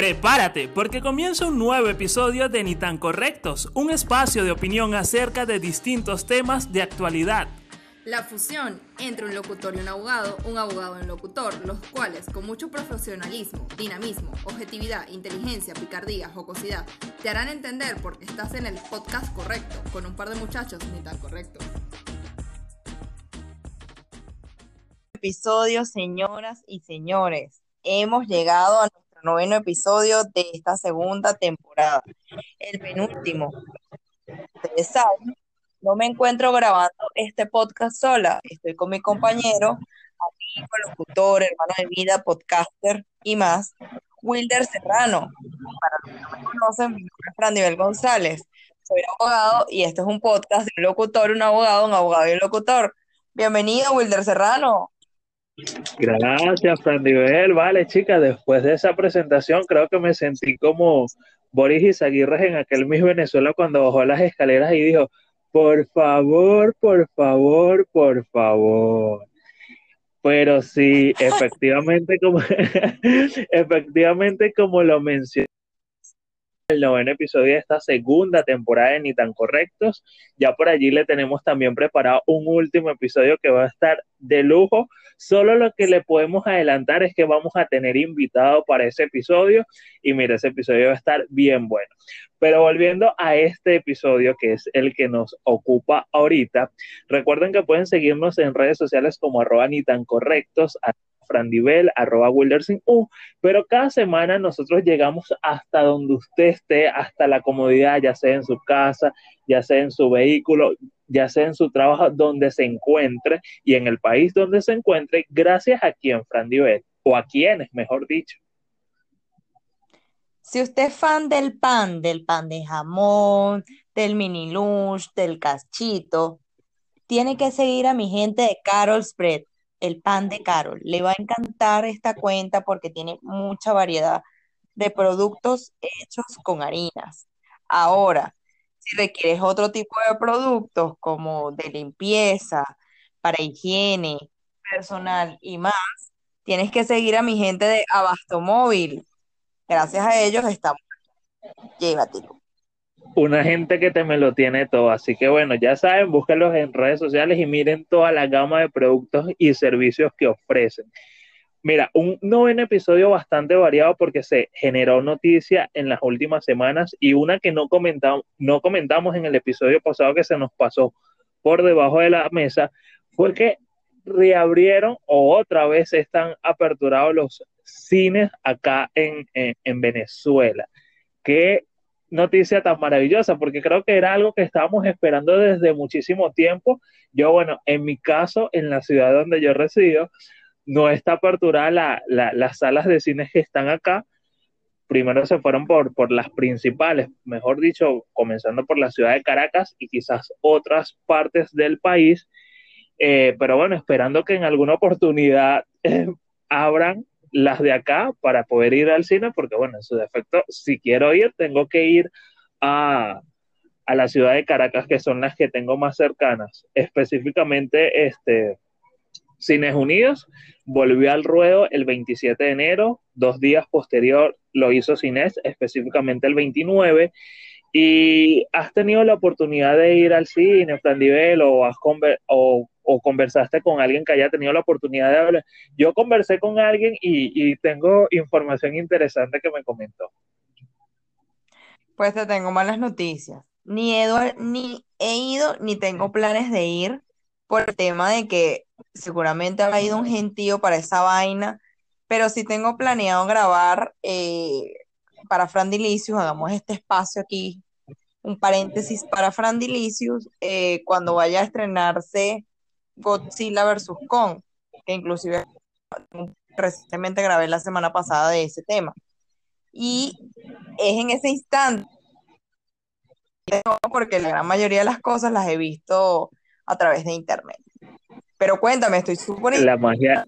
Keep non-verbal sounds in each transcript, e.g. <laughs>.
Prepárate, porque comienza un nuevo episodio de Ni tan Correctos, un espacio de opinión acerca de distintos temas de actualidad. La fusión entre un locutor y un abogado, un abogado y un locutor, los cuales con mucho profesionalismo, dinamismo, objetividad, inteligencia, picardía, jocosidad, te harán entender por qué estás en el podcast correcto, con un par de muchachos ni tan correctos. Episodio, señoras y señores. Hemos llegado a noveno episodio de esta segunda temporada, el penúltimo. Ustedes saben, no me encuentro grabando este podcast sola, estoy con mi compañero, amigo, locutor, hermano de vida, podcaster y más, Wilder Serrano. Para los que no me conocen, mi nombre es Fran González. Soy abogado y este es un podcast de un locutor, un abogado, un abogado y un locutor. Bienvenido, Wilder Serrano. Gracias, Fran Vale, chicas, después de esa presentación creo que me sentí como Boris Izaguirre en aquel Miss Venezuela cuando bajó las escaleras y dijo, por favor, por favor, por favor. Pero sí, efectivamente, como, <laughs> efectivamente, como lo mencioné el noveno episodio de esta segunda temporada de Ni tan Correctos. Ya por allí le tenemos también preparado un último episodio que va a estar de lujo. Solo lo que le podemos adelantar es que vamos a tener invitado para ese episodio y mira, ese episodio va a estar bien bueno. Pero volviendo a este episodio que es el que nos ocupa ahorita, recuerden que pueden seguirnos en redes sociales como arroba ni tan correctos, frandivel, arroba wildersin pero cada semana nosotros llegamos hasta donde usted esté, hasta la comodidad, ya sea en su casa, ya sea en su vehículo, ya sea en su trabajo, donde se encuentre. Y en el país donde se encuentre, gracias a quien Frandivel, o a quienes, mejor dicho. Si usted es fan del pan, del pan de jamón, del mini lunch, del cachito, tiene que seguir a mi gente de Carol Spread el pan de Carol. Le va a encantar esta cuenta porque tiene mucha variedad de productos hechos con harinas. Ahora, si requieres otro tipo de productos como de limpieza, para higiene personal y más, tienes que seguir a mi gente de Abasto Móvil. Gracias a ellos estamos. Llévatelo una gente que te me lo tiene todo. Así que bueno, ya saben, búsquenlos en redes sociales y miren toda la gama de productos y servicios que ofrecen. Mira, un noveno episodio bastante variado porque se generó noticia en las últimas semanas y una que no comentamos, no comentamos en el episodio pasado que se nos pasó por debajo de la mesa fue que reabrieron o otra vez están aperturados los cines acá en, en, en Venezuela. Que noticia tan maravillosa, porque creo que era algo que estábamos esperando desde muchísimo tiempo. Yo, bueno, en mi caso, en la ciudad donde yo resido, no está aperturada la, las salas de cines que están acá. Primero se fueron por, por las principales, mejor dicho, comenzando por la ciudad de Caracas y quizás otras partes del país. Eh, pero bueno, esperando que en alguna oportunidad <laughs> eh, abran las de acá para poder ir al cine, porque bueno, en su defecto, si quiero ir, tengo que ir a, a la ciudad de Caracas, que son las que tengo más cercanas. Específicamente, este, Cines Unidos volvió al ruedo el 27 de enero, dos días posterior lo hizo Cines, específicamente el 29, y has tenido la oportunidad de ir al cine, Frandivel, o, has o, o, conversaste con alguien que haya tenido la oportunidad de hablar. Yo conversé con alguien y, tengo información interesante que me comentó. Pues te tengo malas noticias. Ni he, ni he ido ni tengo planes de ir por el tema de que seguramente ha ido un gentío para esa vaina, pero sí tengo planeado grabar eh, para Fran hagamos este espacio aquí, un paréntesis para Fran eh, cuando vaya a estrenarse Godzilla vs. Kong, que inclusive recientemente grabé la semana pasada de ese tema. Y es en ese instante, porque la gran mayoría de las cosas las he visto a través de internet. Pero cuéntame, estoy súper... La magia,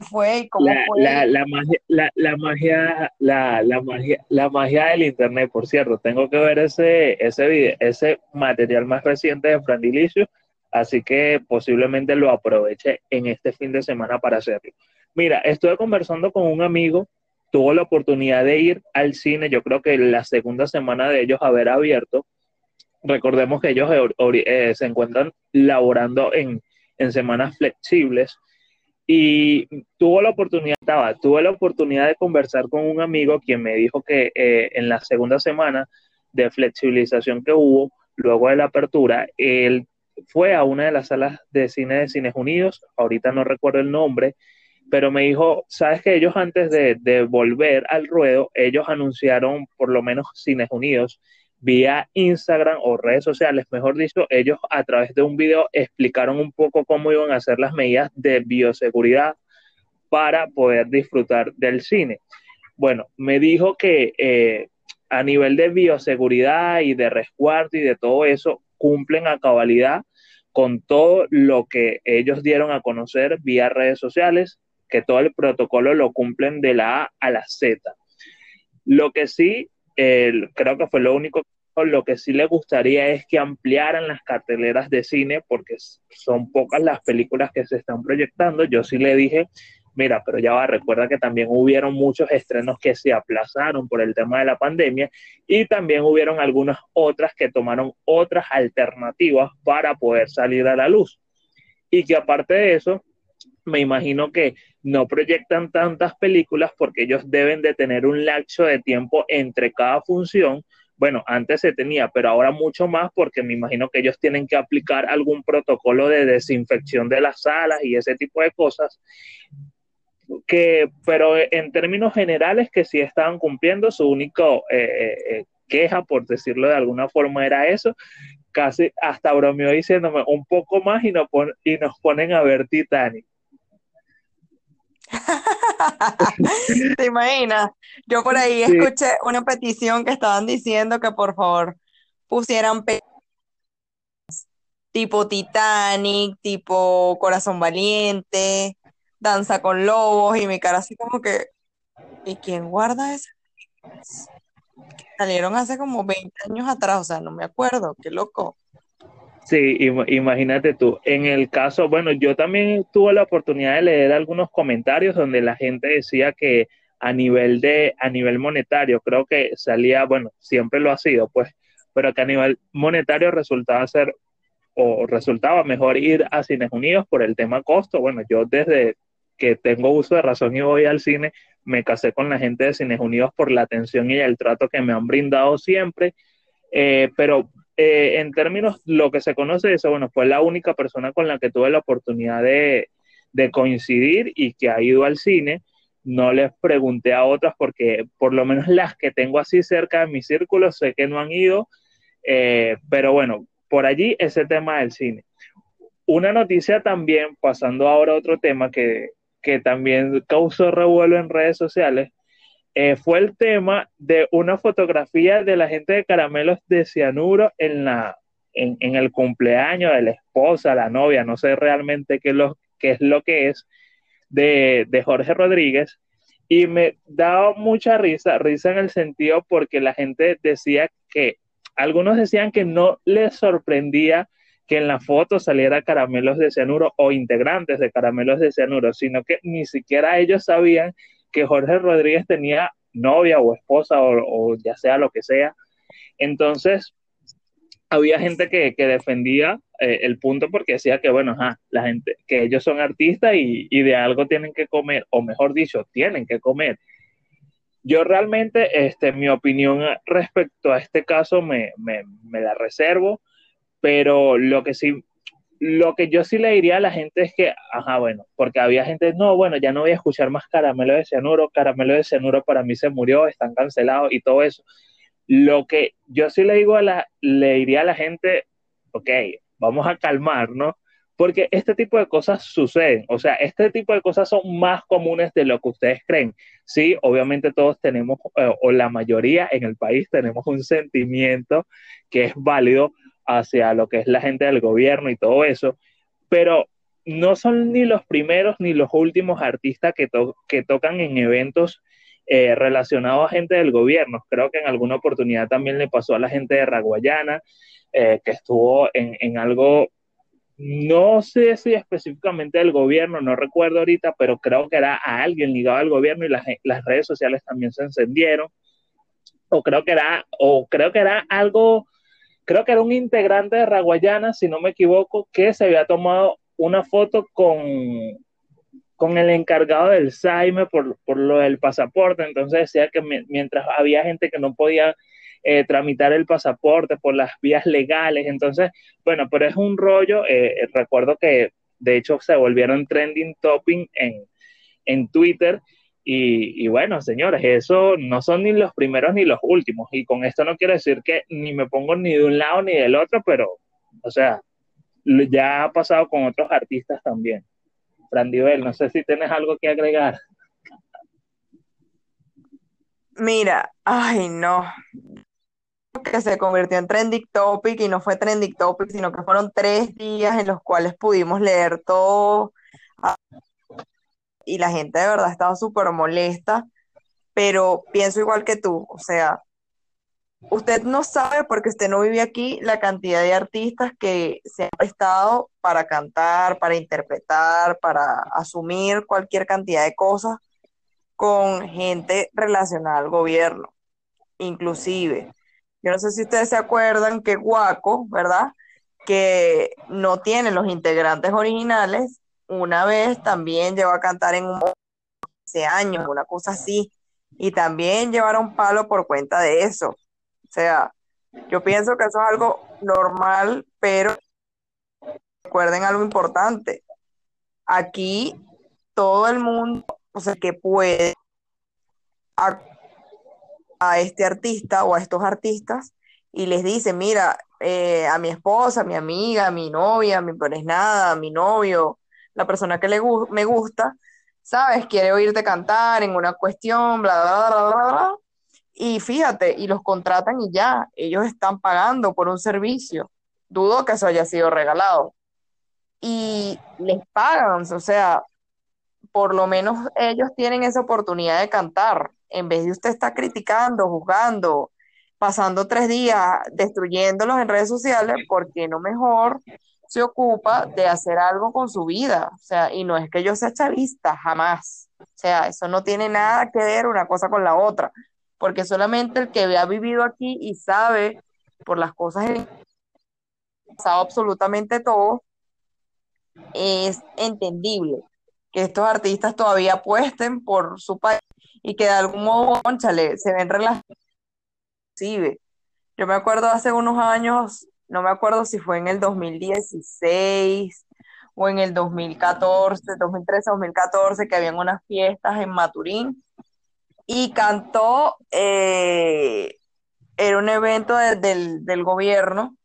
fue cómo la, fue? La, la, magia, la, la, magia, la, la, magia, la magia del internet, por cierto, tengo que ver ese, ese video, ese material más reciente de Fran así que posiblemente lo aproveche en este fin de semana para hacerlo. Mira, estuve conversando con un amigo tuvo la oportunidad de ir al cine, yo creo que la segunda semana de ellos haber abierto, recordemos que ellos eh, se encuentran laborando en, en, semanas flexibles y tuvo la oportunidad, estaba, tuve la oportunidad de conversar con un amigo quien me dijo que eh, en la segunda semana de flexibilización que hubo, luego de la apertura, él fue a una de las salas de cine de Cines Unidos, ahorita no recuerdo el nombre, pero me dijo, sabes que ellos antes de, de, volver al ruedo, ellos anunciaron por lo menos Cines Unidos vía Instagram o redes sociales, mejor dicho, ellos a través de un video explicaron un poco cómo iban a hacer las medidas de bioseguridad para poder disfrutar del cine. Bueno, me dijo que eh, a nivel de bioseguridad y de resguardo y de todo eso, cumplen a cabalidad con todo lo que ellos dieron a conocer vía redes sociales, que todo el protocolo lo cumplen de la A a la Z. Lo que sí, creo que fue lo único, lo que sí le gustaría es que ampliaran las carteleras de cine, porque son pocas las películas que se están proyectando. Yo sí le dije, mira, pero ya va, recuerda que también hubieron muchos estrenos que se aplazaron por el tema de la pandemia y también hubieron algunas otras que tomaron otras alternativas para poder salir a la luz. Y que aparte de eso, me imagino que no proyectan tantas películas porque ellos deben de tener un lapso de tiempo entre cada función. Bueno, antes se tenía, pero ahora mucho más porque me imagino que ellos tienen que aplicar algún protocolo de desinfección de las salas y ese tipo de cosas. Que, pero en términos generales que sí estaban cumpliendo, su único eh, eh, eh, queja, por decirlo de alguna forma, era eso. Casi hasta bromeó diciéndome un poco más y nos, y nos ponen a ver Titanic. <laughs> ¿Te imaginas? Yo por ahí escuché una petición que estaban diciendo que por favor pusieran tipo Titanic, tipo Corazón Valiente, Danza con Lobos, y mi cara así como que, ¿y quién guarda eso? Salieron hace como 20 años atrás, o sea, no me acuerdo, qué loco. Sí, imagínate tú. En el caso, bueno, yo también tuve la oportunidad de leer algunos comentarios donde la gente decía que a nivel de, a nivel monetario, creo que salía, bueno, siempre lo ha sido, pues, pero que a nivel monetario resultaba ser o resultaba mejor ir a Cines Unidos por el tema costo. Bueno, yo desde que tengo uso de razón y voy al cine, me casé con la gente de Cines Unidos por la atención y el trato que me han brindado siempre. Eh, pero eh, en términos, lo que se conoce de eso, bueno, fue la única persona con la que tuve la oportunidad de, coincidir y que ha ido al cine. No les pregunté a otras porque por lo menos las que tengo así cerca de mi círculo sé que no han ido, eh, pero bueno, por allí ese tema del cine. Una noticia también, pasando ahora a otro tema que, que también causó revuelo en redes sociales, eh, fue el tema de una fotografía de la gente de caramelos de cianuro en, la, en, el cumpleaños de la esposa, la novia, no sé realmente qué, lo, qué es lo que es, de, de Jorge Rodríguez. Y me daba mucha risa, risa en el sentido porque la gente decía que, algunos decían que no les sorprendía que en la foto saliera caramelos de cianuro o integrantes de caramelos de cianuro, sino que ni siquiera ellos sabían que Jorge Rodríguez tenía novia o esposa o, ya sea lo que sea. Entonces, había gente que, defendía eh, el punto porque decía que, bueno, la gente, que ellos son artistas y, de algo tienen que comer, o mejor dicho, tienen que comer. Yo realmente, este, mi opinión respecto a este caso me, me, me la reservo, pero lo que sí lo que yo sí le diría a la gente es que, ajá, bueno, porque había gente, no, bueno, ya no voy a escuchar más Caramelo de Cianuro, Caramelo de Cianuro para mí se murió, están cancelados y todo eso. Lo que yo sí le digo a la, le diría a la gente, ok, vamos a calmarnos, porque este tipo de cosas suceden, o sea, este tipo de cosas son más comunes de lo que ustedes creen. Sí, obviamente todos tenemos, eh, o la mayoría en el país tenemos un sentimiento que es válido hacia lo que es la gente del gobierno y todo eso, pero no son ni los primeros ni los últimos artistas que, que tocan en eventos eh, relacionados a gente del gobierno. Creo que en alguna oportunidad también le pasó a la gente de Raguayana, eh, que estuvo en, algo no sé si específicamente del gobierno, no recuerdo ahorita, pero creo que era a alguien ligado al gobierno y las, las redes sociales también se encendieron. O creo que era, o creo que era algo, creo que era un integrante de Raguayana, si no me equivoco, que se había tomado una foto con, con el encargado del SAIME por, por lo del pasaporte. Entonces decía que mientras había gente que no podía eh, tramitar el pasaporte por las vías legales. Entonces, bueno, pero es un rollo. Eh, recuerdo que de hecho se volvieron trending topping en, en Twitter. Y, bueno, señores, eso no son ni los primeros ni los últimos. Y con esto no quiero decir que ni me pongo ni de un lado ni del otro, pero, o sea, ya ha pasado con otros artistas también. Frandivel, no sé si tienes algo que agregar. Mira, ay no, que se convirtió en trending topic y no fue trending topic, sino que fueron tres días en los cuales pudimos leer todo y la gente de verdad estaba súper molesta, pero pienso igual que tú, o sea, usted no sabe porque usted no vive aquí la cantidad de artistas que se han prestado para cantar, para interpretar, para asumir cualquier cantidad de cosas con gente relacionada al gobierno, inclusive yo no sé si ustedes se acuerdan que Guaco, ¿verdad? Que no tiene los integrantes originales, una vez también llegó a cantar en un hace años, una cosa así, y también llevaron palo por cuenta de eso. O sea, yo pienso que eso es algo normal, pero recuerden algo importante. Aquí todo el mundo, o sea, que puede a este artista o a estos artistas y les dice, mira, eh, a mi esposa, a mi amiga, a mi novia, a mi nada, a mi novio, la persona que le me gusta, ¿sabes? Quiere oírte cantar en una cuestión, bla, bla, bla, bla, bla. Y fíjate, y los contratan y ya, ellos están pagando por un servicio. Dudo que eso haya sido regalado. Y les pagan, o sea, por lo menos ellos tienen esa oportunidad de cantar en vez de usted estar criticando, juzgando, pasando tres días destruyéndolos en redes sociales, ¿por qué no mejor se ocupa de hacer algo con su vida? O sea, y no es que yo sea chavista, jamás. O sea, eso no tiene nada que ver una cosa con la otra, porque solamente el que ha vivido aquí y sabe por las cosas que absolutamente todo, es entendible que estos artistas todavía apuesten por su país y que de algún modo, conchale, se ven relacionados. Yo me acuerdo hace unos años, no me acuerdo si fue en el 2016 o en el 2014, 2013, 2014, que habían unas fiestas en Maturín y cantó, eh, era un evento del, del gobierno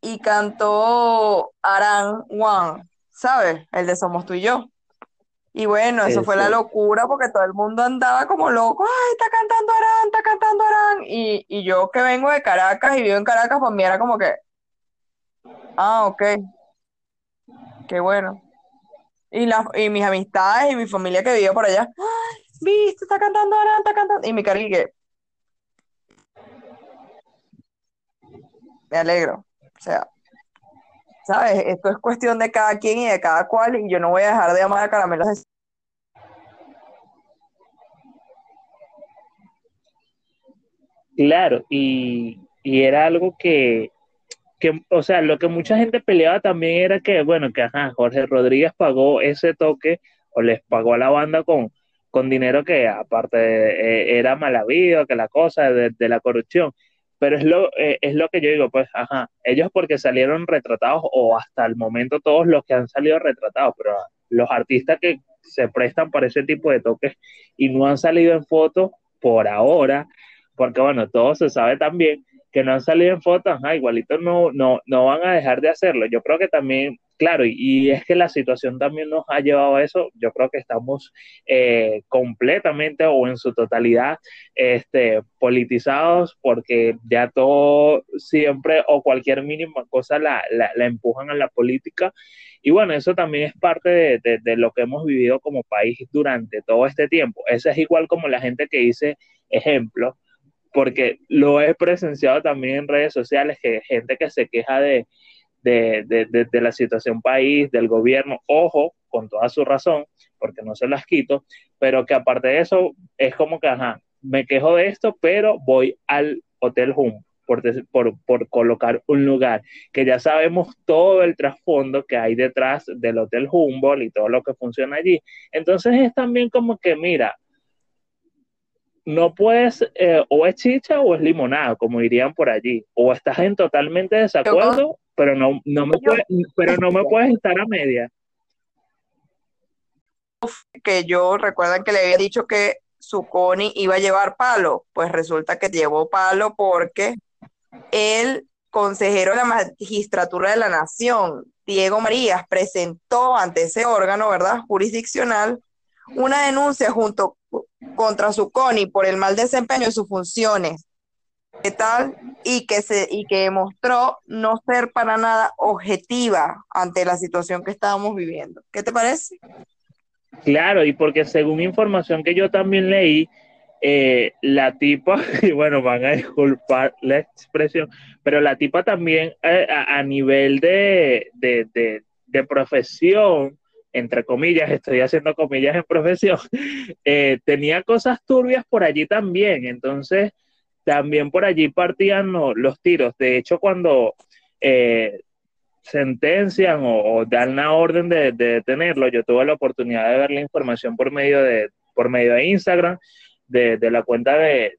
y cantó Aran Juan, ¿sabes? El de Somos tú y yo. Y bueno, eso fue la locura porque todo el mundo andaba como loco, ay, está cantando Arán, está cantando Arán. Y, y yo que vengo de Caracas y vivo en Caracas, pues mí era como que, ah, ok, qué bueno. Y, la, y mis amistades y mi familia que vive por allá, ay, viste, está cantando Arán, está cantando. Y mi cari que, me alegro. O sea, ¿sabes? Esto es cuestión de cada quien y de cada cual, y yo no voy a dejar de amar a caramelos de... Claro, y, era algo que, que, o sea, lo que mucha gente peleaba también era que, bueno, que ajá, Jorge Rodríguez pagó ese toque o les pagó a la banda con, con dinero que aparte eh, era mal habido, que la cosa de la corrupción pero es lo, eh, es lo que yo digo, pues, ajá, ellos porque salieron retratados o hasta el momento todos los que han salido retratados, pero los artistas que se prestan para ese tipo de toques y no han salido en foto por ahora, porque bueno, todo se sabe también que no han salido en foto, ajá, igualito no, no, no van a dejar de hacerlo. Yo creo que también claro, y, es que la situación también nos ha llevado a eso. Yo creo que estamos eh, completamente o en su totalidad este, politizados porque ya todo siempre o cualquier mínima cosa la, la, empujan a la política. Y bueno, eso también es parte de, de, lo que hemos vivido como país durante todo este tiempo. Eso es igual como la gente que dice, ejemplo, porque lo he presenciado también en redes sociales, que gente que se queja de, de, de, la situación país, del gobierno, ojo, con toda su razón, porque no se las quito, pero que aparte de eso es como que, ajá, me quejo de esto, pero voy al Hotel Hum por, por, por, colocar un lugar, que ya sabemos todo el trasfondo que hay detrás del Hotel Humboldt y todo lo que funciona allí. Entonces es también como que, mira, no puedes, eh, o es chicha o es limonada, como dirían por allí, o estás en totalmente desacuerdo, pero no, no me puedes, pero no me puedes estar a media. Que yo recuerdan que le había dicho que su Connie iba a llevar palo, pues resulta que llevó palo porque el consejero de la magistratura de la nación, Diego Marías, presentó ante ese órgano, ¿verdad?, jurisdiccional, una denuncia junto contra su CONI por el mal desempeño de sus funciones, ¿qué tal? Y que, se, y que demostró no ser para nada objetiva ante la situación que estábamos viviendo. ¿Qué te parece? Claro, y porque según información que yo también leí, eh, la tipa, <laughs> y bueno, van a disculpar la expresión, pero la tipa también eh, a, nivel de, de, profesión, entre comillas, estoy haciendo comillas en <laughs> profesión, eh, tenía cosas turbias por allí también, entonces también por allí partían los tiros. De hecho, cuando sentencian o, dan la orden de, detenerlo, yo tuve la oportunidad de ver la información por medio de, por medio de Instagram, de, la cuenta de,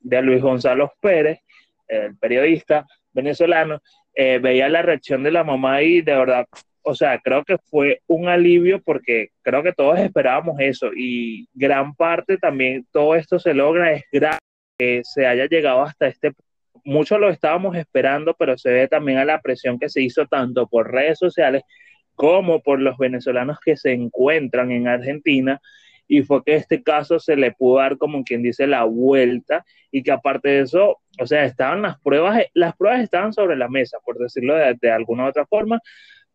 Luis Gonzalo Pérez, el periodista venezolano, eh, veía la reacción de la mamá y de verdad, o sea, creo que fue un alivio porque creo que todos esperábamos eso y gran parte también todo esto se logra, es grave que se haya llegado hasta este punto muchos lo estábamos esperando, pero se ve también a la presión que se hizo tanto por redes sociales como por los venezolanos que se encuentran en Argentina. Y fue que este caso se le pudo dar, como quien dice, la vuelta y que aparte de eso, o sea, estaban las pruebas, las pruebas estaban sobre la mesa, por decirlo de, alguna otra forma.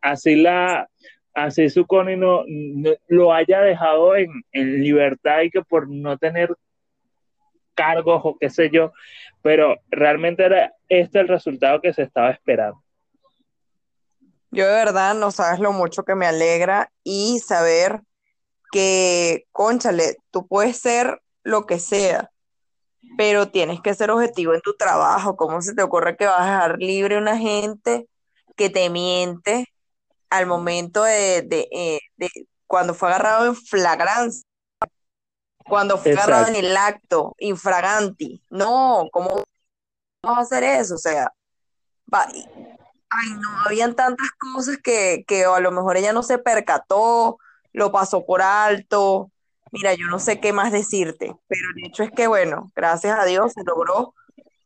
Así la, así su no, no, lo haya dejado en, en libertad y que por no tener cargos o qué sé yo, pero realmente era este el resultado que se estaba esperando. Yo de verdad no sabes lo mucho que me alegra y saber que, conchale, tú puedes ser lo que sea, pero tienes que ser objetivo en tu trabajo. ¿Cómo se te ocurre que vas a dejar libre una gente que te miente al momento de, de, eh, de cuando fue agarrado en flagrancia? Cuando fue agarrado en el acto, infraganti. No, ¿cómo vamos a hacer eso? O sea, ay, no, habían tantas cosas que, que a lo mejor ella no se percató, lo pasó por alto. Mira, yo no sé qué más decirte, pero el hecho es que, bueno, gracias a Dios se logró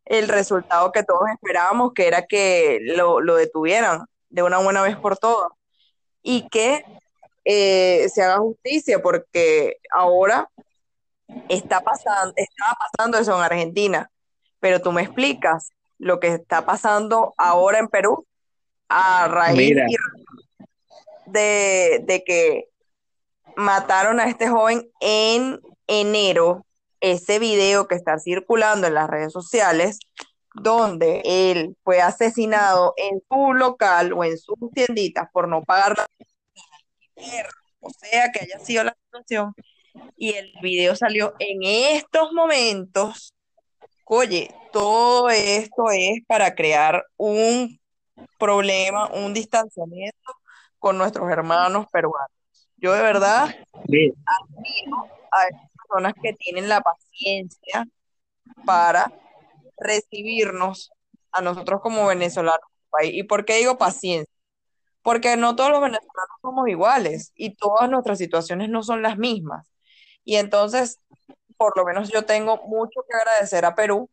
el resultado que todos esperábamos, que era que lo, detuvieran de una buena vez por todas y que eh, se haga justicia, porque ahora está pasando, estaba pasando eso en Argentina, pero tú me explicas lo que está pasando ahora en Perú a raíz de, de que mataron a este joven en enero, ese video que está circulando en las redes sociales, donde él fue asesinado en su local o en sus tienditas por no pagar la o sea que haya sido la situación, y el video salió en estos momentos. Oye, todo esto es para crear un problema, un distanciamiento con nuestros hermanos peruanos. Yo de verdad admiro a estas personas que tienen la paciencia para recibirnos a nosotros como venezolanos. ¿Y por qué digo paciencia? Porque no todos los venezolanos somos iguales y todas nuestras situaciones no son las mismas. Y entonces, por lo menos yo tengo mucho que agradecer a Perú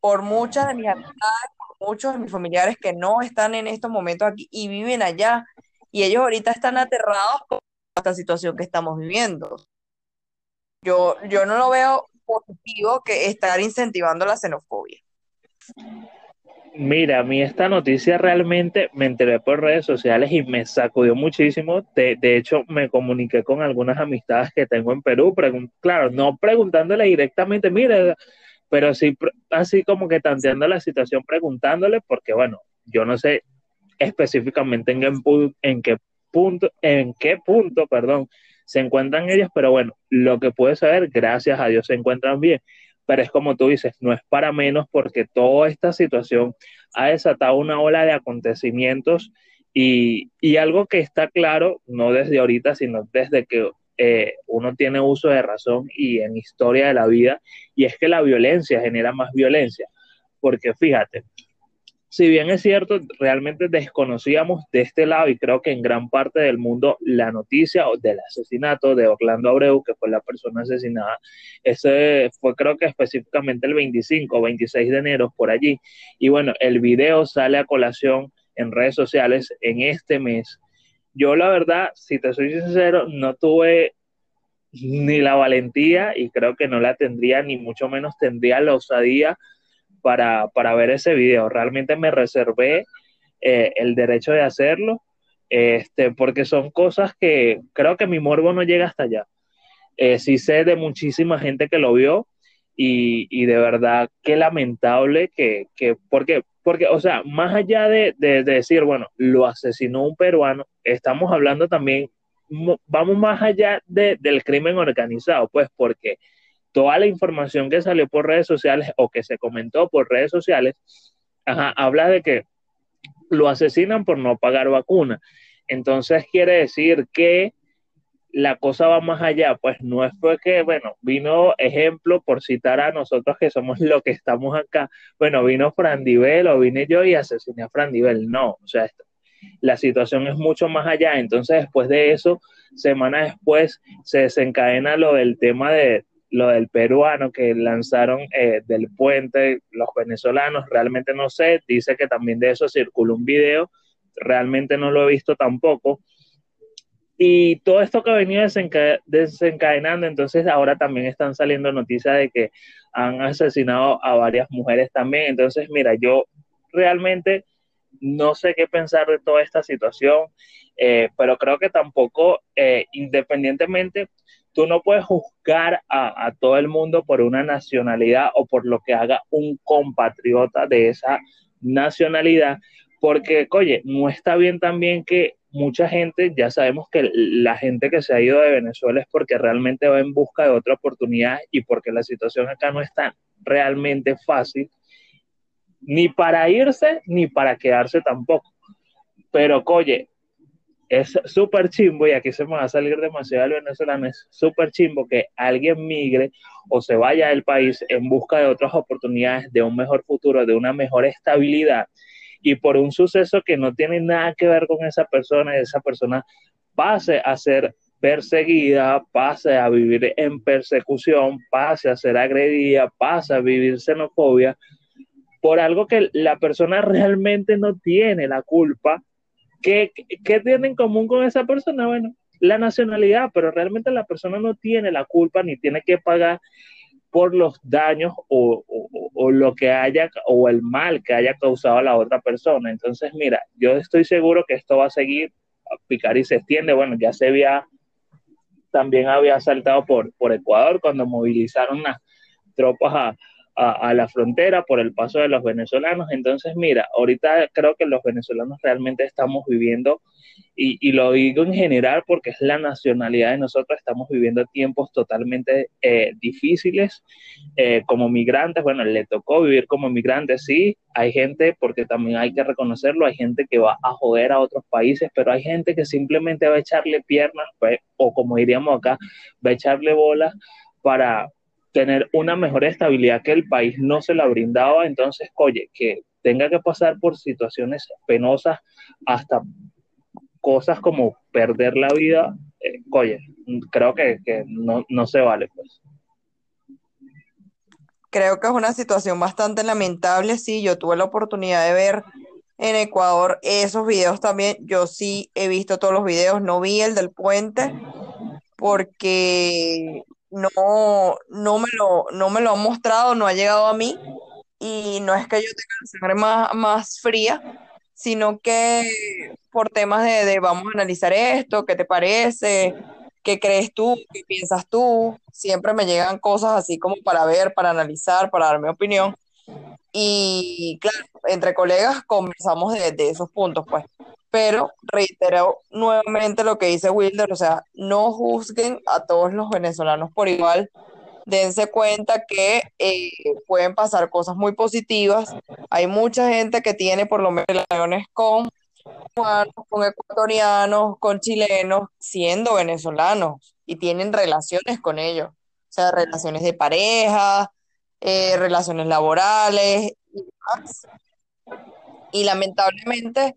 por muchas de mis amistades, por muchos de mis familiares que no están en estos momentos aquí y viven allá. Y ellos ahorita están aterrados por esta situación que estamos viviendo. Yo, yo no lo veo positivo que estar incentivando la xenofobia. Mira, a mí esta noticia realmente me enteré por redes sociales y me sacudió muchísimo. De, hecho, me comuniqué con algunas amistades que tengo en Perú, claro, no preguntándole directamente, mire, pero sí así como que tanteando la situación, preguntándole, porque bueno, yo no sé específicamente en, qué, en qué punto, en qué punto, perdón, se encuentran ellos, pero bueno, lo que puedes saber, gracias a Dios se encuentran bien. Pero es como tú dices, no es para menos porque toda esta situación ha desatado una ola de acontecimientos y, y algo que está claro, no desde ahorita, sino desde que eh, uno tiene uso de razón y en historia de la vida, y es que la violencia genera más violencia. Porque fíjate, si bien es cierto, realmente desconocíamos de este lado y creo que en gran parte del mundo la noticia del asesinato de Orlando Abreu, que fue la persona asesinada, ese fue creo que específicamente el 25 o 26 de enero por allí. Y bueno, el video sale a colación en redes sociales en este mes. Yo la verdad, si te soy sincero, no tuve ni la valentía y creo que no la tendría, ni mucho menos tendría la osadía para, para ver ese video. Realmente me reservé eh, el derecho de hacerlo, este, porque son cosas que creo que mi morbo no llega hasta allá. Eh, sí sé de muchísima gente que lo vio y, y de verdad qué lamentable que, que porque, porque, o sea, más allá de, de, de decir, bueno, lo asesinó un peruano, estamos hablando también, vamos más allá de, del crimen organizado, pues porque toda la información que salió por redes sociales o que se comentó por redes sociales, habla de que lo asesinan por no pagar vacuna. Entonces quiere decir que la cosa va más allá, pues no es porque, bueno, vino ejemplo por citar a nosotros que somos <laughs> lo que estamos acá, bueno, vino Frandivel o vine yo y asesiné a Frandivel, no, o sea, la situación es mucho más allá, entonces después de eso, semana después, se desencadena lo del tema de, lo del peruano que lanzaron eh, del puente, los venezolanos, realmente no sé, dice que también de eso circuló un video, realmente no lo he visto tampoco. Y todo esto que ha venido desencadenando, entonces ahora también están saliendo noticias de que han asesinado a varias mujeres también. Entonces, mira, yo realmente no sé qué pensar de toda esta situación, eh, pero creo que tampoco, eh, independientemente, tú no puedes juzgar a, todo el mundo por una nacionalidad o por lo que haga un compatriota de esa nacionalidad, porque, oye, no está bien también que mucha gente, ya sabemos que la gente que se ha ido de Venezuela es porque realmente va en busca de otra oportunidad y porque la situación acá no está realmente fácil, ni para irse ni para quedarse tampoco. Pero, oye, es súper chimbo, y aquí se me va a salir demasiado el venezolano, es súper chimbo que alguien migre o se vaya del país en busca de otras oportunidades, de un mejor futuro, de una mejor estabilidad, y por un suceso que no tiene nada que ver con esa persona, esa persona pase a ser perseguida, pase a vivir en persecución, pase a ser agredida, pase a vivir xenofobia, por algo que la persona realmente no tiene la culpa ¿Qué, ¿Qué tiene en común con esa persona? Bueno, la nacionalidad, pero realmente la persona no tiene la culpa ni tiene que pagar por los daños o, o, lo que haya o el mal que haya causado a la otra persona. Entonces, mira, yo estoy seguro que esto va a seguir a picar y se extiende. Bueno, ya se había, también había saltado por, por Ecuador cuando movilizaron las tropas a, a, la frontera por el paso de los venezolanos. Entonces, mira, ahorita creo que los venezolanos realmente estamos viviendo, y, lo digo en general porque es la nacionalidad de nosotros, estamos viviendo tiempos totalmente eh, difíciles eh, como migrantes. Bueno, le tocó vivir como migrantes, sí, hay gente, porque también hay que reconocerlo, hay gente que va a joder a otros países, pero hay gente que simplemente va a echarle piernas, pues, o como diríamos acá, va a echarle bolas para, tener una mejor estabilidad que el país no se la brindaba, entonces, oye, que tenga que pasar por situaciones penosas hasta cosas como perder la vida, eh, oye, creo que, no, no se vale, pues. Creo que es una situación bastante lamentable, sí, yo tuve la oportunidad de ver en Ecuador esos videos también, yo sí he visto todos los videos, no vi el del puente, porque no, no me lo, no me lo han mostrado, no ha llegado a mí, y no es que yo tenga la sangre más, más fría, sino que por temas de, de vamos a analizar esto, ¿qué te parece? ¿Qué crees tú? ¿Qué piensas tú? Siempre me llegan cosas así como para ver, para analizar, para dar mi opinión. y claro, entre colegas conversamos de, de esos puntos, pues. Pero reitero nuevamente lo que dice Wilder, o sea, no juzguen a todos los venezolanos por igual. Dense cuenta que eh, pueden pasar cosas muy positivas. Hay mucha gente que tiene por lo menos relaciones con cubanos, con ecuatorianos, con chilenos, siendo venezolanos y tienen relaciones con ellos. O sea, relaciones de pareja, eh, relaciones laborales y demás. Y lamentablemente,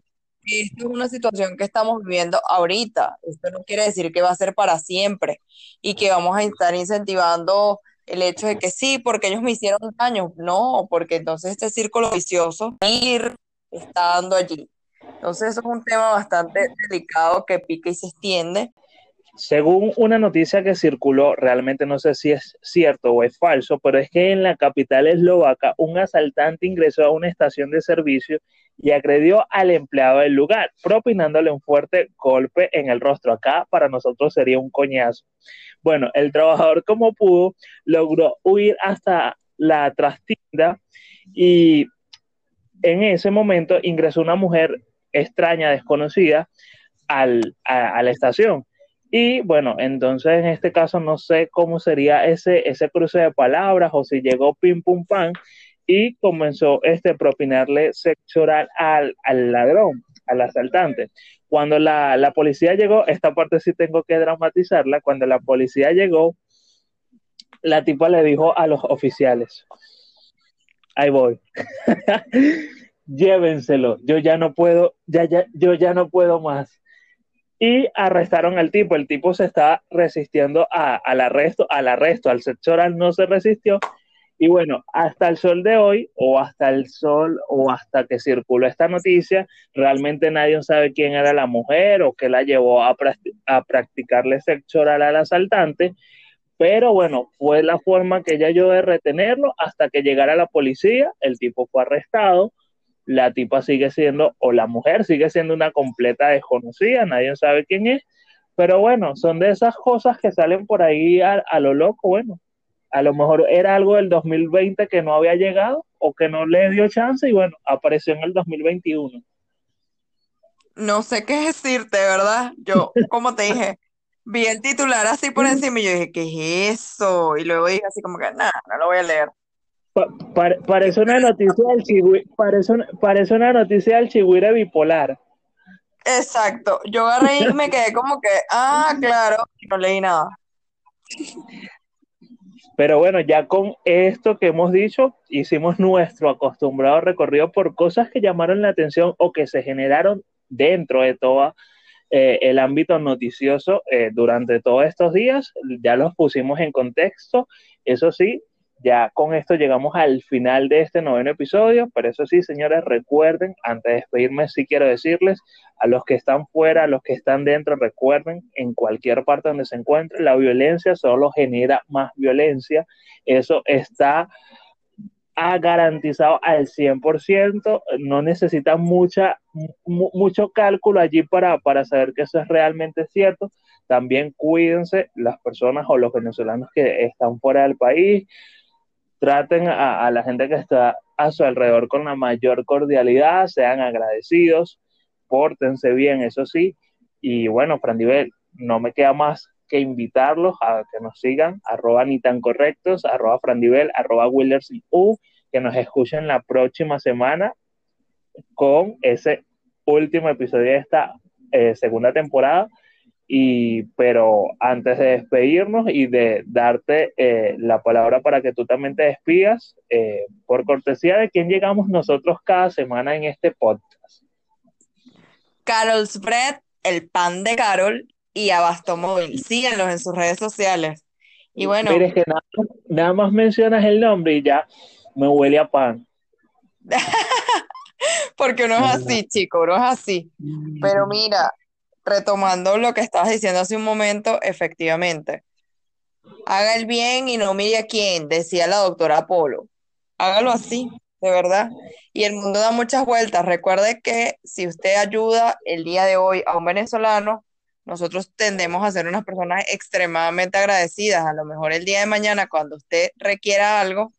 esto es una situación que estamos viviendo ahorita. Esto no quiere decir que va a ser para siempre y que vamos a estar incentivando el hecho de que sí, porque ellos me hicieron daño. No, porque entonces este círculo vicioso ir está dando allí. Entonces, eso es un tema bastante delicado que pica y se extiende. Según una noticia que circuló, realmente no sé si es cierto o es falso, pero es que en la capital eslovaca un asaltante ingresó a una estación de servicio y agredió al empleado del lugar, propinándole un fuerte golpe en el rostro. Acá para nosotros sería un coñazo. Bueno, el trabajador como pudo logró huir hasta la trastienda y en ese momento ingresó una mujer extraña, desconocida, al, a, la estación. Y bueno, entonces en este caso no sé cómo sería ese, ese cruce de palabras o si llegó pim pum pam y comenzó este propinarle sexo oral al, al ladrón, al asaltante. Cuando la, la, policía llegó, esta parte sí tengo que dramatizarla, cuando la policía llegó, la tipa le dijo a los oficiales, ahí voy, <laughs> llévenselo, yo ya no puedo, ya, ya, yo ya no puedo más. Y arrestaron al tipo, el tipo se estaba resistiendo a, al arresto, al arresto, al sexo oral no se resistió. Y bueno, hasta el sol de hoy, o hasta el sol, o hasta que circuló esta noticia, realmente nadie sabe quién era la mujer o qué la llevó a, a practicarle sexo oral al asaltante. Pero bueno, fue la forma que ella yo de retenerlo hasta que llegara la policía, el tipo fue arrestado, la tipa sigue siendo, o la mujer sigue siendo una completa desconocida, nadie sabe quién es, pero bueno, son de esas cosas que salen por ahí a, lo loco, bueno, a lo mejor era algo del 2020 que no había llegado o que no le dio chance y bueno, apareció en el 2021. No sé qué decirte, ¿verdad? Yo, <laughs> como te dije, vi el titular así por encima y yo dije, ¿qué es eso? Y luego dije así como que, nada, no lo voy a leer parece una noticia del chigüire, parece, parece una noticia del bipolar. Exacto. Yo agarré y me quedé como que, ah, claro, no leí nada. Pero bueno, ya con esto que hemos dicho, hicimos nuestro acostumbrado recorrido por cosas que llamaron la atención o que se generaron dentro de todo eh, el ámbito noticioso eh, durante todos estos días. Ya los pusimos en contexto. Eso sí, ya con esto llegamos al final de este noveno episodio, pero eso sí, señores, recuerden, antes de despedirme, sí quiero decirles a los que están fuera, a los que están dentro, recuerden, en cualquier parte donde se encuentren, la violencia solo genera más violencia. Eso está garantizado al 100%, no necesitan mucha, mucho cálculo allí para, para saber que eso es realmente cierto. También cuídense las personas o los venezolanos que están fuera del país, traten a, la gente que está a su alrededor con la mayor cordialidad, sean agradecidos, pórtense bien, eso sí. Y bueno, Frandivel, no me queda más que invitarlos a que nos sigan, arroba ni tan correctos, arroba Frandivel, arroba Willers U, que nos escuchen la próxima semana con ese último episodio de esta eh, segunda temporada y, pero antes de despedirnos y de darte eh, la palabra para que tú también te despidas, eh, por cortesía de quién llegamos nosotros cada semana en este podcast. Carol's Bread, el pan de Carol y Abasto Móvil. En sus redes sociales. Y bueno. Mire, que nada, nada más mencionas el nombre y ya me huele a pan. <laughs> Porque uno es así, chico, uno es así. Pero mira, retomando lo que estabas diciendo hace un momento, efectivamente. Haga el bien y no mire a quién, decía la doctora Polo. Hágalo así, de verdad. Y el mundo da muchas vueltas. Recuerde que si usted ayuda el día de hoy a un venezolano, nosotros tendemos a ser unas personas extremadamente agradecidas. A lo mejor el día de mañana, cuando usted requiera algo,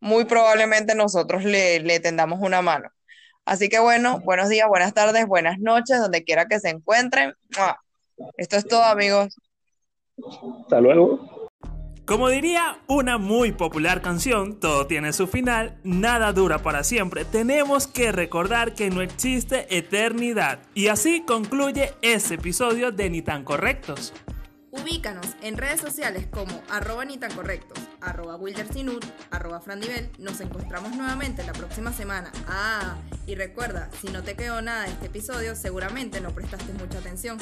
muy probablemente nosotros le, le tendamos una mano. Así que bueno, buenos días, buenas tardes, buenas noches, donde quiera que se encuentren. Esto es todo, amigos. Hasta luego. Como diría una muy popular canción, todo tiene su final, nada dura para siempre. Tenemos que recordar que no existe eternidad. Y así concluye este episodio de Ni tan correctos. Ubícanos en redes sociales como arroba ni tan correctos, arroba wildersinut, arroba frandivel. Nos encontramos nuevamente la próxima semana. Ah, y recuerda, si no te quedó nada de este episodio, seguramente no prestaste mucha atención.